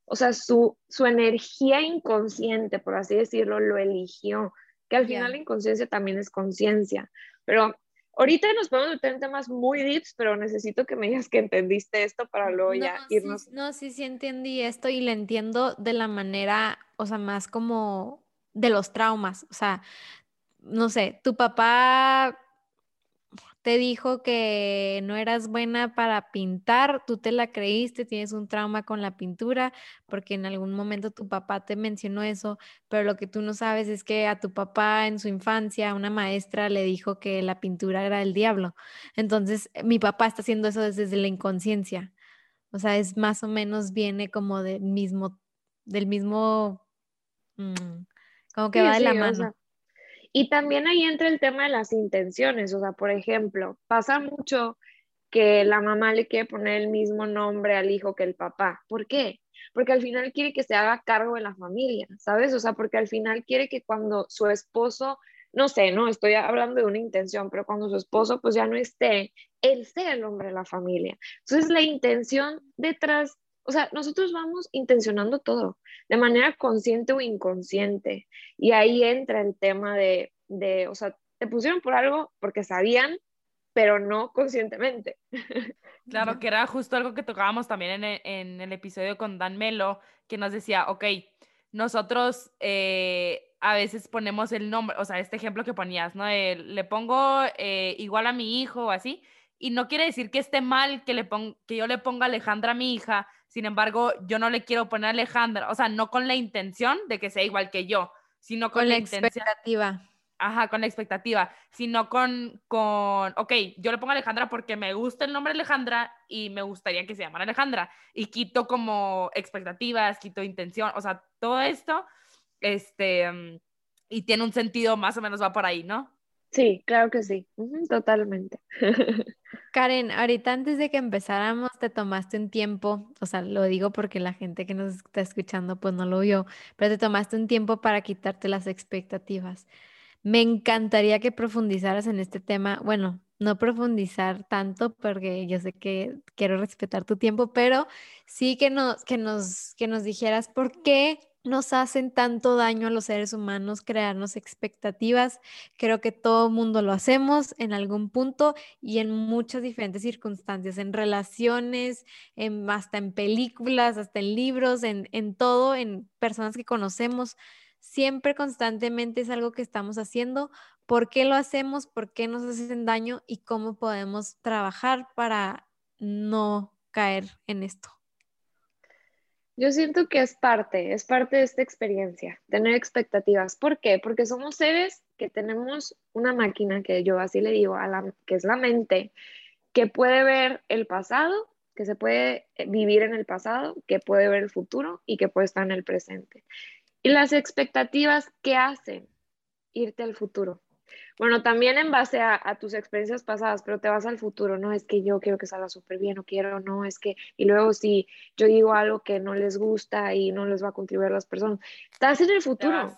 O sea, su, su energía inconsciente, por así decirlo, lo eligió que al final la inconsciencia también es conciencia. Pero ahorita nos podemos meter en temas muy deeps, pero necesito que me digas que entendiste esto para luego ya irnos. no, sí, sí entendí esto y le entiendo de la manera, o sea, más como de los traumas. O sea, no sé, tu papá te dijo que no eras buena para pintar, tú te la creíste, tienes un trauma con la pintura, porque en algún momento tu papá te mencionó eso, pero lo que tú no sabes es que a tu papá en su infancia una maestra le dijo que la pintura era el diablo. Entonces, mi papá está haciendo eso desde la inconsciencia. O sea, es más o menos viene como del mismo, del mismo, mm, como que va de la mano. Y también ahí entra el tema de las intenciones, o sea, por ejemplo, pasa mucho que la mamá le quiere poner el mismo nombre al hijo que el papá. ¿Por qué? Porque al final quiere que se haga cargo de la familia, ¿sabes? O sea, porque al final quiere que cuando su esposo, no sé, no, estoy hablando de una intención, pero cuando su esposo pues ya no esté, él sea el hombre de la familia. Entonces la intención detrás o sea, nosotros vamos intencionando todo de manera consciente o inconsciente. Y ahí entra el tema de, de, o sea, te pusieron por algo porque sabían, pero no conscientemente. [LAUGHS] Claro, que era justo algo que tocábamos también en en el episodio con Dan Melo, que nos decía, ok, nosotros eh, a veces ponemos el nombre, o sea, este ejemplo que ponías, ¿no? le pongo eh, igual a mi hijo o así, y no quiere decir que esté mal que, le que yo le ponga Alejandra a mi hija, sin embargo, yo no le quiero poner Alejandra, o sea, no con la intención de que sea igual que yo, sino con, la, expectativa. Ajá, con la expectativa, sino con, con, ok, yo le pongo Alejandra porque me gusta el nombre Alejandra y me gustaría que se llamara Alejandra y quito como expectativas, quito intención, o sea, todo esto, este, y tiene un sentido más o menos va por ahí, ¿no? Sí, claro que sí, totalmente. [LAUGHS] Karen, ahorita antes de que empezáramos, te tomaste un tiempo, o sea, lo digo porque la gente que nos está escuchando pues no lo vio, pero te tomaste un tiempo para quitarte las expectativas. Me encantaría que profundizaras en este tema. Bueno, no profundizar tanto porque yo sé que quiero respetar tu tiempo, pero sí que nos, que nos, que nos dijeras por qué nos hacen tanto daño a los seres humanos crearnos expectativas. Creo que todo mundo lo hacemos en algún punto y en muchas diferentes circunstancias, en relaciones, en, hasta en películas, hasta en libros, en, en todo, en personas que conocemos. Siempre constantemente es algo que estamos haciendo. ¿Por qué lo hacemos? ¿Por qué nos hacen daño? ¿Y cómo podemos trabajar para no caer en esto? Yo siento que es parte, es parte de esta experiencia, tener expectativas. ¿Por qué? Porque somos seres que tenemos una máquina que yo así le digo, a la, que es la mente, que puede ver el pasado, que se puede eh, vivir en el pasado, que puede ver el futuro y que puede estar en el presente. Y las expectativas, ¿qué hacen? Irte al futuro. Bueno, también en base a, tus experiencias pasadas, pero te vas al futuro, no es que yo quiero que salga súper bien o quiero, no, es que, y luego si yo digo algo que no les gusta y no les va a contribuir a las personas, estás en el futuro.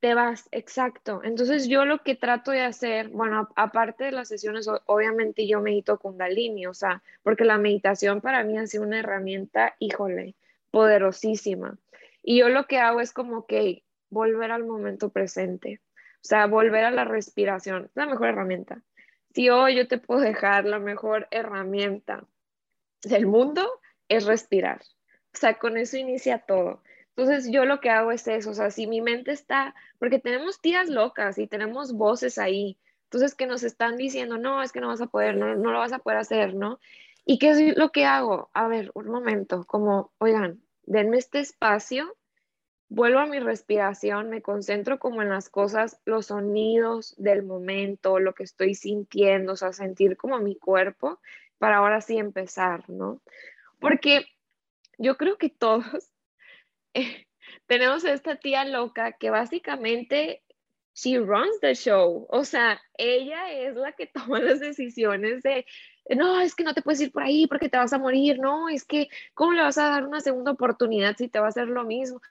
Te vas. exacto. Entonces yo lo que trato de hacer, bueno, aparte de las sesiones, obviamente yo medito Kundalini, o sea, porque la meditación para mí ha sido una herramienta, híjole, poderosísima. Y yo lo que hago es como que volver al momento presente O sea, volver a la respiración es la mejor herramienta. Si hoy yo te puedo dejar la mejor herramienta del mundo, es respirar. O sea, con eso inicia todo. Entonces yo lo que hago es eso, o sea, si mi mente está, porque tenemos tías locas y tenemos voces ahí, entonces que nos están diciendo, no, es que no vas a poder, no, no lo vas a poder hacer, ¿no? ¿Y qué es lo que hago? A ver, un momento, como, oigan, denme este espacio, vuelvo a mi respiración, me concentro como en las cosas, los sonidos del momento, lo que estoy sintiendo, o sea, sentir como mi cuerpo para ahora sí empezar, ¿no? Porque yo creo que todos [LAUGHS] eh, tenemos esta tía loca que básicamente she runs the show, o sea, ella es la que [LAUGHS] toma las decisiones de no, es que no te puedes ir por ahí porque te vas a morir, no, es que, ¿cómo le vas a dar una segunda oportunidad si te va a hacer lo mismo?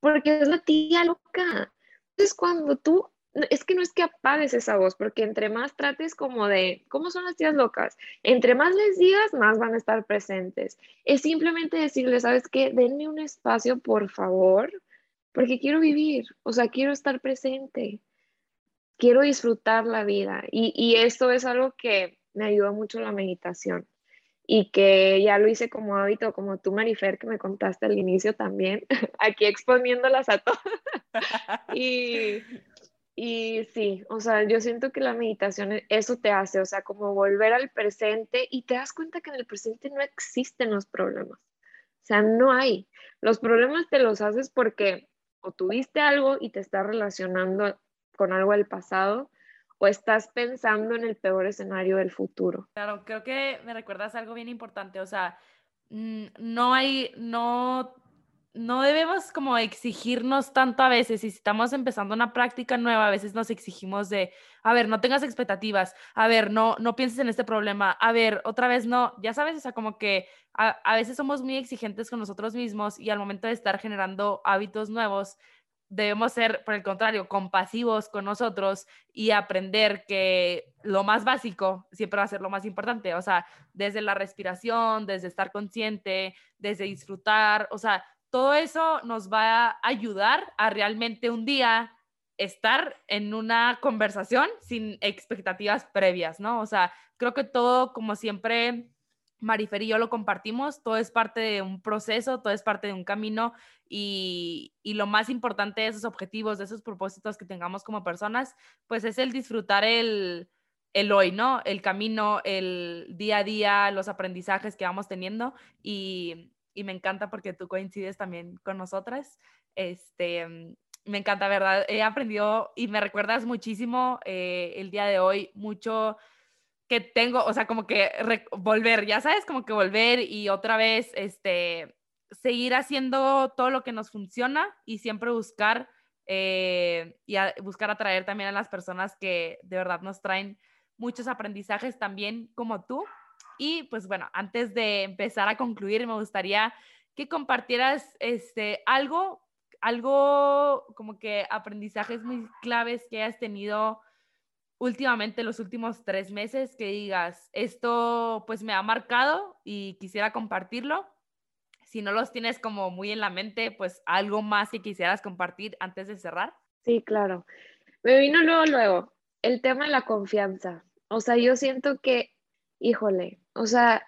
Porque es la tía loca. Entonces, cuando tú, es que no es que apagues esa voz, porque entre más trates como de, ¿cómo son las tías locas? Entre más les digas, más van a estar presentes. Es simplemente decirles, ¿sabes qué? Denme un espacio, por favor, porque quiero vivir, o sea, quiero estar presente, quiero disfrutar la vida. Y, y esto es algo que me ayuda mucho la meditación y que ya lo hice como hábito, como tú, Marifer, que me contaste al inicio también, [LAUGHS] aquí exponiéndolas a todas. [LAUGHS] y, y sí, o sea, yo siento que la meditación e, eso te hace, o sea, como volver al presente y te das cuenta que en el presente no existen los problemas. O sea, no hay. Los problemas te los haces porque o tuviste algo y te estás relacionando con algo del pasado o estás pensando en el peor escenario del futuro? Claro, creo que me recuerdas algo bien importante, o sea, no hay, no, no debemos como exigirnos tanto a veces, si estamos empezando una práctica nueva, a veces nos exigimos de, a ver, no tengas expectativas, a ver, no, no pienses en este problema, a ver, otra vez no, ya sabes, o sea, como que a, a veces somos muy exigentes con nosotros mismos y al momento de estar generando hábitos nuevos, debemos ser, por el contrario, compasivos con nosotros y aprender que lo más básico siempre va a ser lo más importante, o sea, desde la respiración, desde estar consciente, desde disfrutar, o sea, todo eso nos va a ayudar a realmente un día estar en una conversación sin expectativas previas, ¿no? O sea, creo que todo, como siempre, Marifer y yo lo compartimos, todo es parte de un proceso, todo es parte de un camino y, lo más importante de esos objetivos, de esos propósitos que tengamos como personas, pues es el disfrutar el, el hoy, ¿no? El camino, el día a día, los aprendizajes que vamos teniendo y, me encanta porque tú coincides también con nosotras. Este, me encanta, ¿verdad? He aprendido y me recuerdas muchísimo eh, el día de hoy, mucho que tengo, o sea, como que volver, ya sabes, como que volver y otra vez, este, seguir haciendo todo lo que nos funciona y siempre buscar eh, y buscar atraer también a las personas que de verdad nos traen muchos aprendizajes también como tú. Y pues bueno, antes de empezar a concluir, me gustaría que compartieras este, algo, algo como que aprendizajes muy claves que hayas tenido últimamente los últimos tres meses que digas, esto pues me ha marcado y quisiera compartirlo si no los tienes como muy en la mente, pues algo más que quisieras compartir antes de cerrar. Sí, claro. Me vino luego, luego, el tema de la confianza. O sea, yo siento que, híjole, o sea,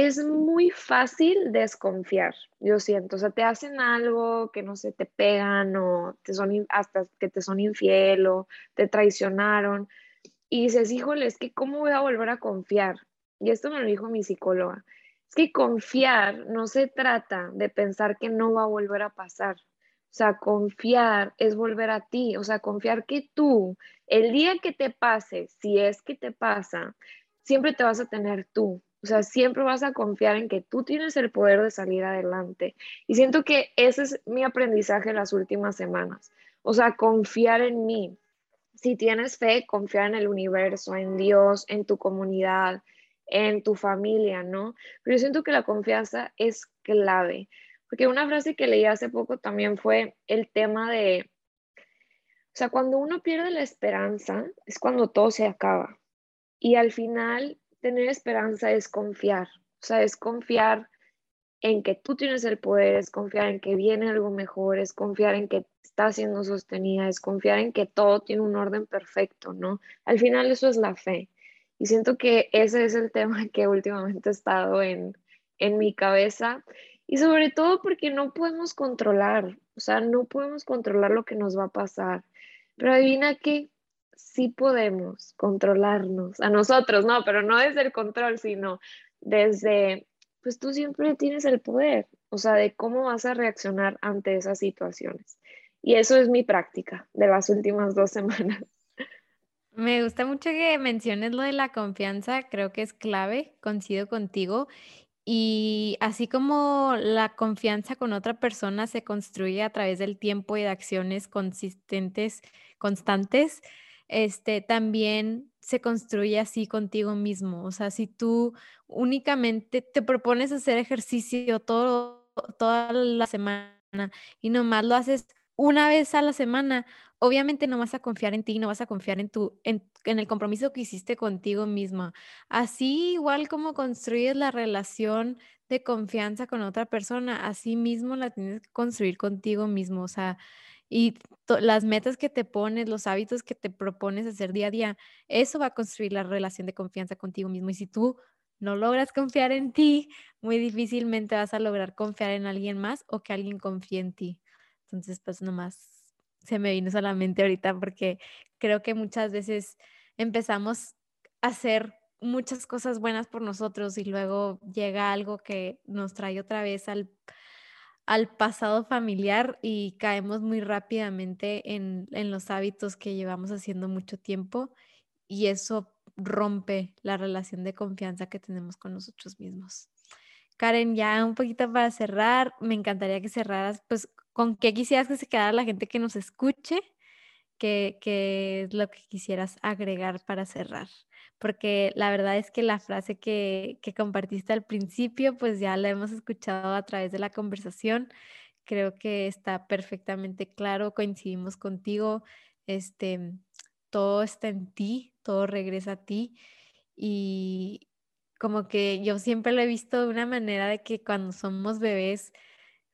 es muy fácil desconfiar, yo siento. O sea, te hacen algo que no sé, te pegan o te son hasta que te son infiel o te traicionaron. Y dices, híjole, es que ¿cómo voy a volver a confiar? Y esto me lo dijo mi psicóloga. Es que confiar no se trata de pensar que no va a volver a pasar. O sea, confiar es volver a ti. O sea, confiar que tú, el día que te pase, si es que te pasa, siempre te vas a tener tú. O sea, siempre vas a confiar en que tú tienes el poder de salir adelante. Y siento que ese es mi aprendizaje en las últimas semanas. O sea, confiar en mí. Si tienes fe, confiar en el universo, en Dios, en tu comunidad, en tu familia, ¿no? Pero yo siento que la confianza es clave, porque una frase que leí hace poco también fue el tema de, o sea, cuando uno pierde la esperanza es cuando todo se acaba. Y al final, tener esperanza es confiar, o sea, es confiar en que tú tienes el poder, es confiar en que viene algo mejor, es confiar en que está siendo sostenida, es confiar en que todo tiene un orden perfecto, ¿no? Al final eso es la fe. Y siento que ese es el [LAUGHS] tema que últimamente ha estado en, en mi cabeza y sobre todo porque no podemos controlar, o sea, no podemos controlar lo que nos va a pasar. Pero adivina que sí podemos controlarnos a nosotros, no, pero no desde el control, sino desde, pues tú siempre tienes el poder, o sea, de cómo vas a reaccionar ante esas situaciones. Y eso es mi práctica de las últimas dos semanas. [LAUGHS] Me gusta mucho que menciones lo de la confianza, creo que es clave, coincido contigo. Y así como la confianza con otra persona se construye a través del tiempo y de acciones consistentes, constantes, este, también se construye así contigo mismo. O sea, si tú únicamente te propones hacer ejercicio todo, toda la semana y nomás lo haces una vez a la semana, obviamente no vas a confiar en ti, no vas a confiar en tu, en, el compromiso que hiciste contigo misma. Así igual como construyes la relación de confianza con otra persona, así mismo la tienes que construir contigo mismo. O sea, y las metas que te pones, los hábitos que te propones hacer día a día, eso va a construir la relación de confianza contigo mismo. Y si tú no logras confiar en ti, muy difícilmente vas a lograr confiar en alguien más o que alguien confíe en ti. Entonces, pues nomás se me vino solamente ahorita porque creo que muchas veces empezamos a hacer muchas cosas buenas por nosotros y luego llega algo que nos trae otra vez al, al pasado familiar y caemos muy rápidamente en, en los hábitos que llevamos haciendo mucho tiempo y eso rompe la relación de confianza que tenemos con nosotros mismos. Karen, ya un poquito para cerrar, me encantaría que cerraras pues ¿Con qué quisieras que se quedara la gente que nos escuche? ¿Qué, es lo que quisieras agregar para cerrar? Porque la verdad es que la frase que, compartiste al principio, pues ya la hemos escuchado a través de la conversación. Creo que está perfectamente claro, coincidimos contigo. Este, todo está en ti, todo regresa a ti. Y como que yo siempre lo he visto de una manera de que cuando somos bebés,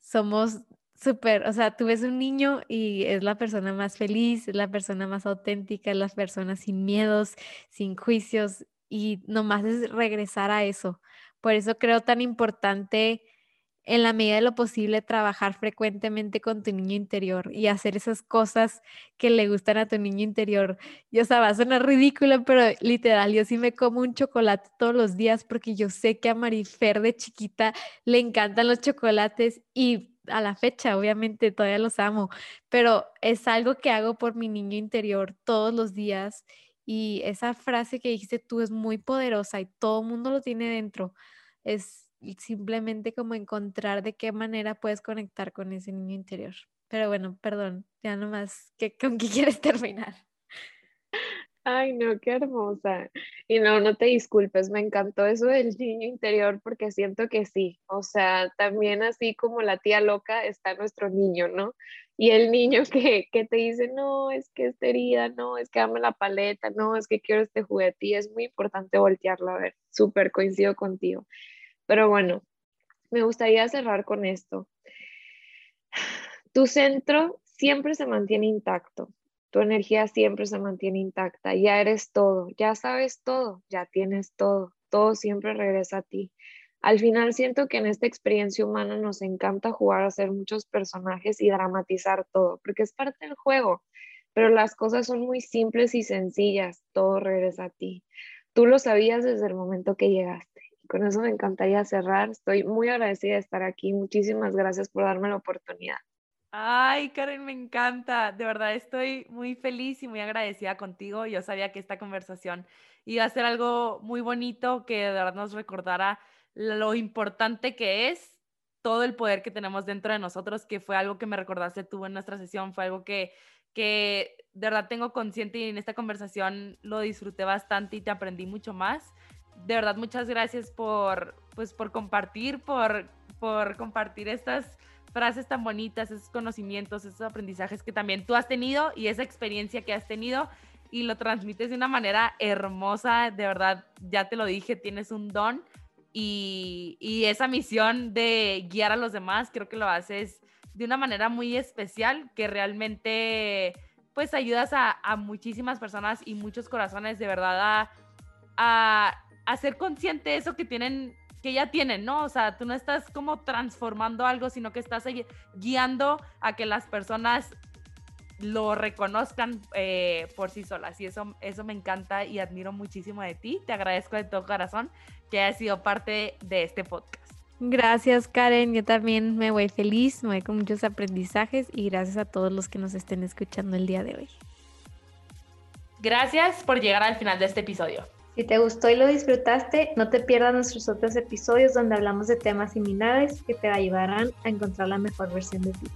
somos Súper, o sea, tú ves un niño y es la persona más feliz, es la persona más auténtica, es la persona sin miedos, sin juicios y nomás es regresar a eso. Por eso creo tan importante en la medida de lo posible trabajar frecuentemente con tu niño interior y hacer esas cosas que le gustan a tu niño interior. Y o sea, va a sonar ridículo, pero literal, yo sí me como un chocolate todos los días porque yo sé que a Marifer de chiquita le encantan los chocolates y a la fecha, obviamente todavía los amo, pero es algo que hago por mi niño interior todos los días y esa frase que dijiste tú es muy poderosa y todo el mundo lo tiene dentro. Es simplemente como encontrar de qué manera puedes conectar con ese niño interior. Pero bueno, perdón, ya nomás, ¿qué, [LAUGHS] ¿con qué quieres terminar? Ay, no, qué hermosa. Y no, no te disculpes, me encantó eso del niño interior porque siento que sí, o sea, también así como la tía loca está nuestro niño, ¿no? Y el niño [LAUGHS] que, que te dice, no, es que esta herida, no, es que dame la paleta, no, es que quiero este juguete y es muy importante voltearlo a ver, súper coincido contigo. Pero bueno, me gustaría cerrar con esto. Tu centro siempre se mantiene intacto, tu energía siempre se mantiene intacta, ya eres todo, ya sabes todo, ya tienes todo, todo siempre regresa a ti. Al final siento que en esta experiencia humana nos encanta jugar a ser muchos personajes y dramatizar todo, porque es parte del juego, pero las cosas son muy simples y sencillas, todo regresa a ti. Tú lo sabías desde el momento que llegaste. Con eso me encantaría cerrar. Estoy muy agradecida de estar aquí. Muchísimas gracias por darme la oportunidad. Ay, Karen, me encanta. De verdad estoy muy feliz y muy agradecida contigo. Yo sabía que esta conversación iba a ser algo muy bonito, que de verdad nos recordara lo importante que es todo el poder que tenemos dentro de nosotros, que fue algo que me recordaste tú en nuestra sesión, fue algo que, que de verdad tengo consciente y en esta conversación lo disfruté bastante y te aprendí mucho más. De verdad, muchas gracias por, pues, por compartir, por, por compartir estas frases tan bonitas, esos conocimientos, esos aprendizajes que también tú has tenido y esa experiencia que has tenido y lo transmites de una manera hermosa, de verdad, ya te lo dije, tienes un don y, y, esa misión de guiar a los demás, creo que lo haces de una manera muy especial, que realmente pues ayudas a, muchísimas personas y muchos corazones de verdad a, a, a ser consciente de eso que tienen que ya tienen, ¿no? O sea, tú no estás como transformando algo, sino que estás guiando a que las personas lo reconozcan eh, por sí solas. Y eso, eso me encanta y admiro muchísimo de ti. Te agradezco de todo corazón que hayas sido parte de este podcast. Gracias, Karen. Yo también me voy feliz, me voy con muchos aprendizajes y gracias a todos los que nos estén escuchando el día de hoy. Gracias por llegar al final de este episodio. Si te gustó y lo disfrutaste, no te pierdas nuestros otros episodios donde hablamos de temas similares que te ayudarán a encontrar la mejor versión de ti.